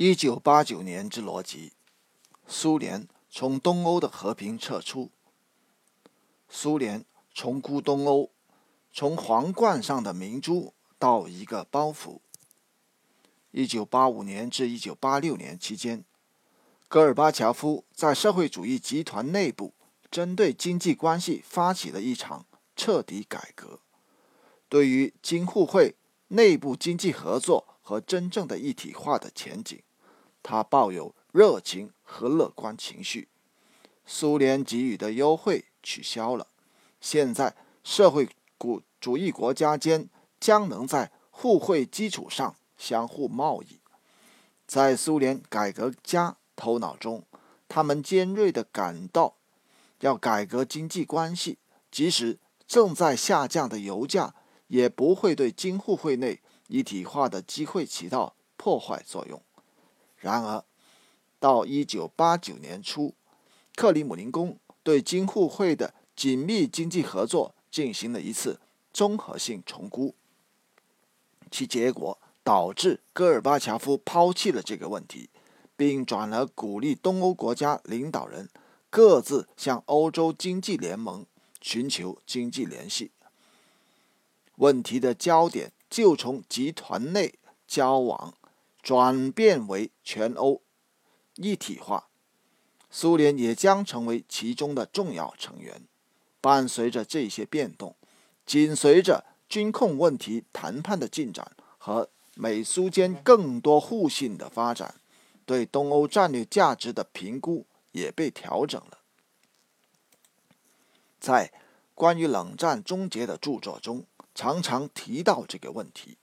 一九八九年之逻辑：苏联从东欧的和平撤出，苏联重估东欧，从皇冠上的明珠到一个包袱。一九八五年至一九八六年期间，戈尔巴乔夫在社会主义集团内部针对经济关系发起了一场彻底改革，对于京沪会内部经济合作和真正的一体化的前景。他抱有热情和乐观情绪。苏联给予的优惠取消了，现在社会主义国家间将能在互惠基础上相互贸易。在苏联改革家头脑中，他们尖锐地感到，要改革经济关系，即使正在下降的油价，也不会对京沪会内一体化的机会起到破坏作用。然而，到一九八九年初，克里姆林宫对京沪会的紧密经济合作进行了一次综合性重估，其结果导致戈尔巴乔夫抛弃了这个问题，并转而鼓励东欧国家领导人各自向欧洲经济联盟寻求经济联系。问题的焦点就从集团内交往。转变为全欧一体化，苏联也将成为其中的重要成员。伴随着这些变动，紧随着军控问题谈判的进展和美苏间更多互信的发展，对东欧战略价值的评估也被调整了。在关于冷战终结的著作中，常常提到这个问题。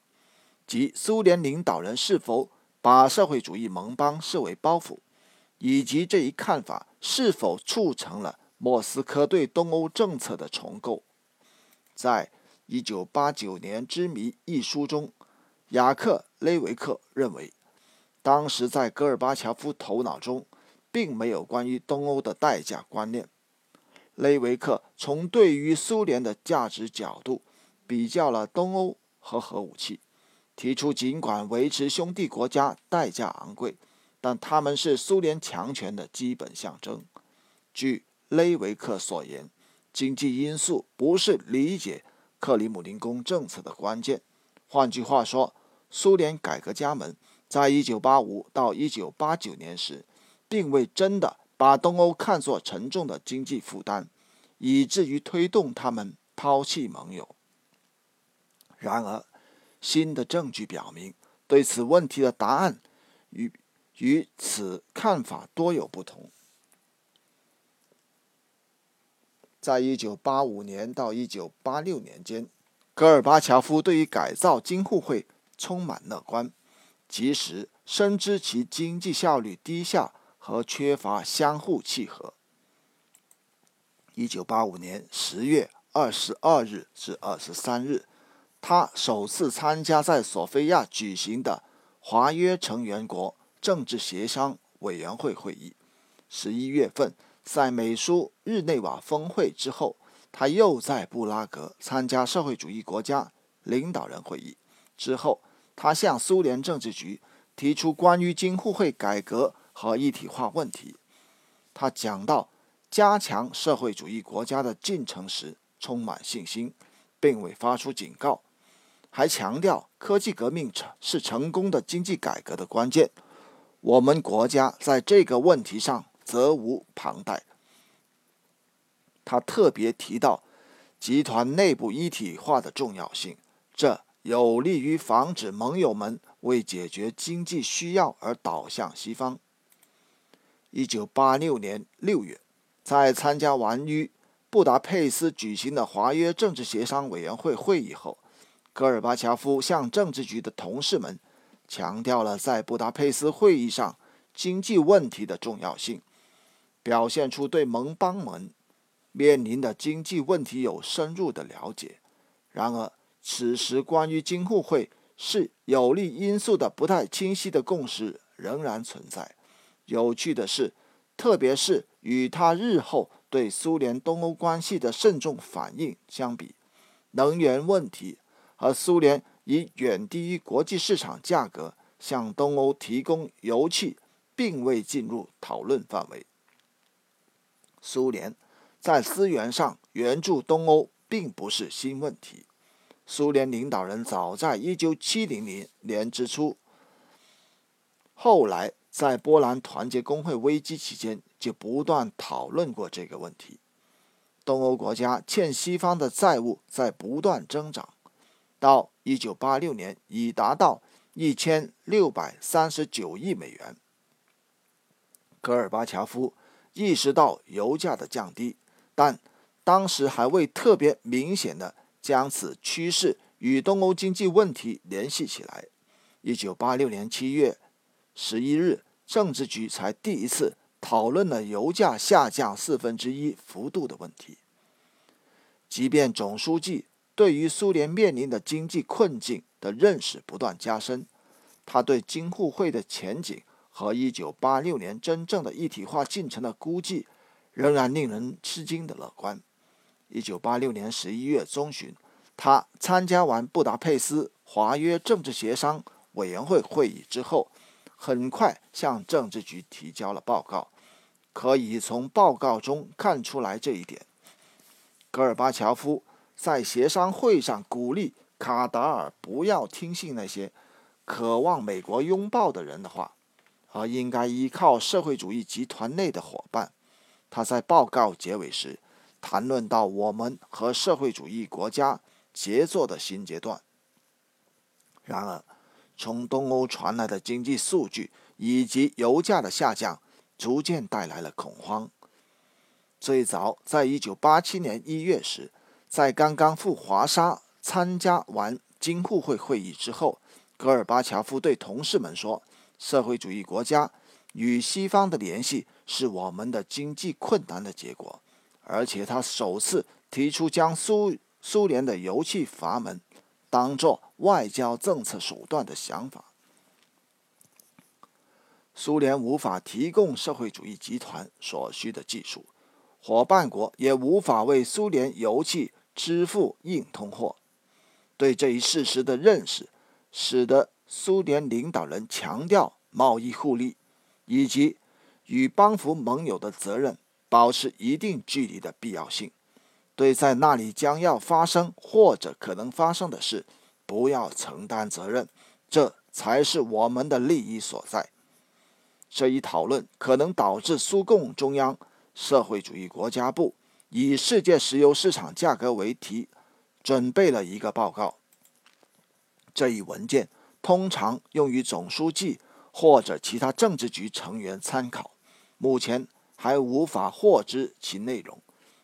即苏联领导人是否把社会主义盟邦视为包袱，以及这一看法是否促成了莫斯科对东欧政策的重构。在一九八九年之谜一书中，雅克·雷维克认为，当时在戈尔巴乔夫头脑中并没有关于东欧的代价观念。雷维克从对于苏联的价值角度比较了东欧和核武器。提出，尽管维持兄弟国家代价昂贵，但他们是苏联强权的基本象征。据雷维克所言，经济因素不是理解克里姆林宫政策的关键。换句话说，苏联改革家们在1985到1989年时，并未真的把东欧看作沉重的经济负担，以至于推动他们抛弃盟友。然而，新的证据表明，对此问题的答案与与此看法多有不同。在一九八五年到一九八六年间，戈尔巴乔夫对于改造京沪会充满乐观，即使深知其经济效率低下和缺乏相互契合。一九八五年十月二十二日至二十三日。他首次参加在索菲亚举行的华约成员国政治协商委员会会议。十一月份，在美苏日内瓦峰会之后，他又在布拉格参加社会主义国家领导人会议。之后，他向苏联政治局提出关于京沪会改革和一体化问题。他讲到加强社会主义国家的进程时，充满信心，并未发出警告。还强调科技革命成是成功的经济改革的关键。我们国家在这个问题上责无旁贷。他特别提到集团内部一体化的重要性，这有利于防止盟友们为解决经济需要而倒向西方。一九八六年六月，在参加完于布达佩斯举行的华约政治协商委员会会议后。戈尔巴乔夫向政治局的同事们强调了在布达佩斯会议上经济问题的重要性，表现出对盟邦们面临的经济问题有深入的了解。然而，此时关于京沪会是有利因素的不太清晰的共识仍然存在。有趣的是，特别是与他日后对苏联东欧关系的慎重反应相比，能源问题。而苏联以远低于国际市场价格向东欧提供油气，并未进入讨论范围。苏联在资源上援助东欧并不是新问题。苏联领导人早在1970年之初，后来在波兰团结工会危机期间就不断讨论过这个问题。东欧国家欠西方的债务在不断增长，到1986年已达到1639亿美元。戈尔巴乔夫意识到油价的降低，但当时还未特别明显的。将此趋势与东欧经济问题联系起来。一九八六年七月十一日，政治局才第一次讨论了油价下降四分之一幅度的问题。即便总书记对于苏联面临的经济困境的认识不断加深，他对京沪会的前景和一九八六年真正的一体化进程的估计，仍然令人吃惊的乐观。一九八六年十一月中旬，他参加完布达佩斯华约政治协商委员会会议之后，很快向政治局提交了报告。可以从报告中看出来这一点。戈尔巴乔夫在协商会上鼓励卡达尔不要听信那些渴望美国拥抱的人的话，而应该依靠社会主义集团内的伙伴。他在报告结尾时。谈论到我们和社会主义国家协作的新阶段。然而，从东欧传来的经济数据以及油价的下降，逐渐带来了恐慌。最早在1987年1月时，在刚刚赴华沙参加完京沪会会议之后，戈尔巴乔夫对同事们说：“社会主义国家与西方的联系是我们的经济困难的结果。”而且他首次提出将苏苏联的油气阀门当作外交政策手段的想法。苏联无法提供社会主义集团所需的技术，伙伴国也无法为苏联油气支付硬通货。对这一事实的认识，使得苏联领导人强调贸易互利以及与邦扶盟友的责任。保持一定距离的必要性，对在那里将要发生或者可能发生的事，不要承担责任，这才是我们的利益所在。这一讨论可能导致苏共中央社会主义国家部以世界石油市场价格为题，准备了一个报告。这一文件通常用于总书记或者其他政治局成员参考。目前。还无法获知其内容，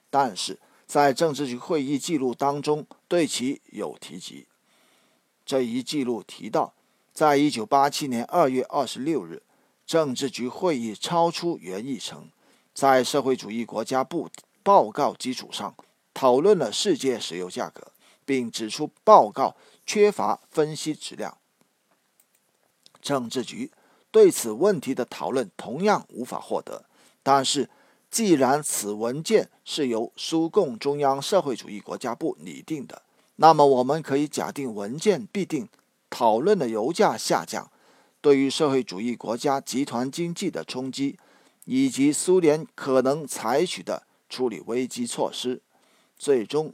但是在政治局会议记录当中对其有提及。这一记录提到，在一九八七年二月二十六日，政治局会议超出原议程，在社会主义国家部报告基础上讨论了世界石油价格，并指出报告缺乏分析质量。政治局对此问题的讨论同样无法获得。但是，既然此文件是由苏共中央社会主义国家部拟定的，那么我们可以假定文件必定讨论了油价下降对于社会主义国家集团经济的冲击，以及苏联可能采取的处理危机措施。最终，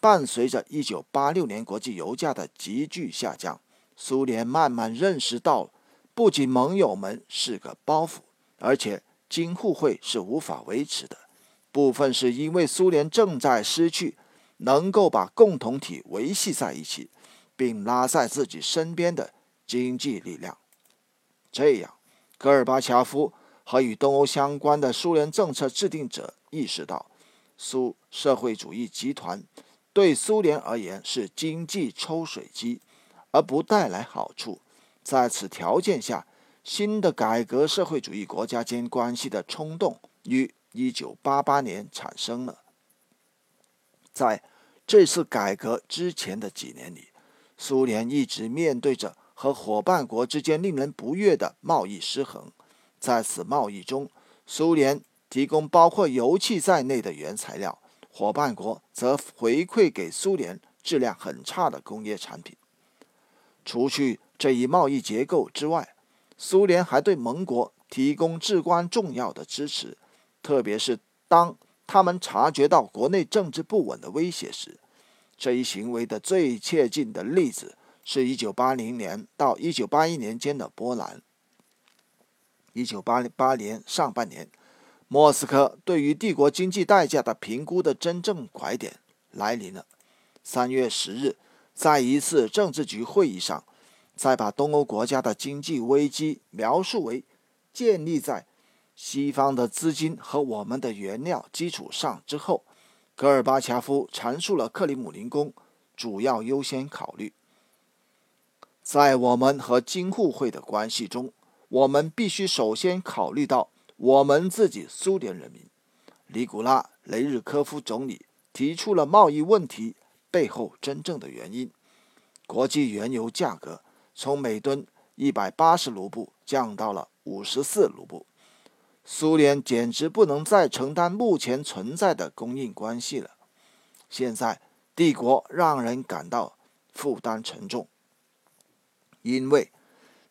伴随着1986年国际油价的急剧下降，苏联慢慢认识到，不仅盟友们是个包袱，而且。京沪会是无法维持的，部分是因为苏联正在失去能够把共同体维系在一起，并拉在自己身边的经济力量。这样，戈尔巴乔夫和与东欧相关的苏联政策制定者意识到，苏社会主义集团对苏联而言是经济抽水机，而不带来好处。在此条件下。新的改革社会主义国家间关系的冲动于1988年产生了。在这次改革之前的几年里，苏联一直面对着和伙伴国之间令人不悦的贸易失衡。在此贸易中，苏联提供包括油气在内的原材料，伙伴国则回馈给苏联质量很差的工业产品。除去这一贸易结构之外，苏联还对盟国提供至关重要的支持，特别是当他们察觉到国内政治不稳的威胁时。这一行为的最切近的例子是1980年到1981年间的波兰。1988年上半年，莫斯科对于帝国经济代价的评估的真正拐点来临了。3月10日，在一次政治局会议上，在把东欧国家的经济危机描述为建立在西方的资金和我们的原料基础上之后。戈尔巴乔夫阐述了克里姆林宫主要优先考虑。在我们和京沪会的关系中，我们必须首先考虑到我们自己苏联人民。尼古拉·雷日科夫总理提出了贸易问题背后真正的原因：国际原油价格从每吨一百八十卢布降到了五十四卢布。苏联简直不能再承担目前存在的供应关系了。现在，帝国让人感到负担沉重，因为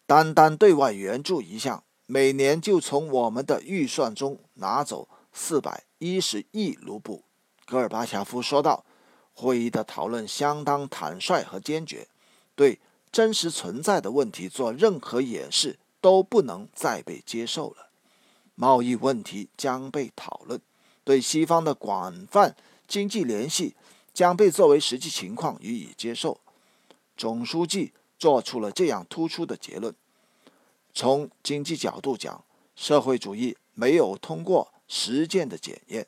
单单对外援助一项，每年就从我们的预算中拿走四百一十亿卢布。戈尔巴乔夫说道：“会议的讨论相当坦率和坚决，对真实存在的问题做任何掩饰都不能再被接受了。”贸易问题将被讨论，对西方的广泛经济联系将被作为实际情况予以接受。总书记做出了这样突出的结论：从经济角度讲，社会主义没有通过实践的检验。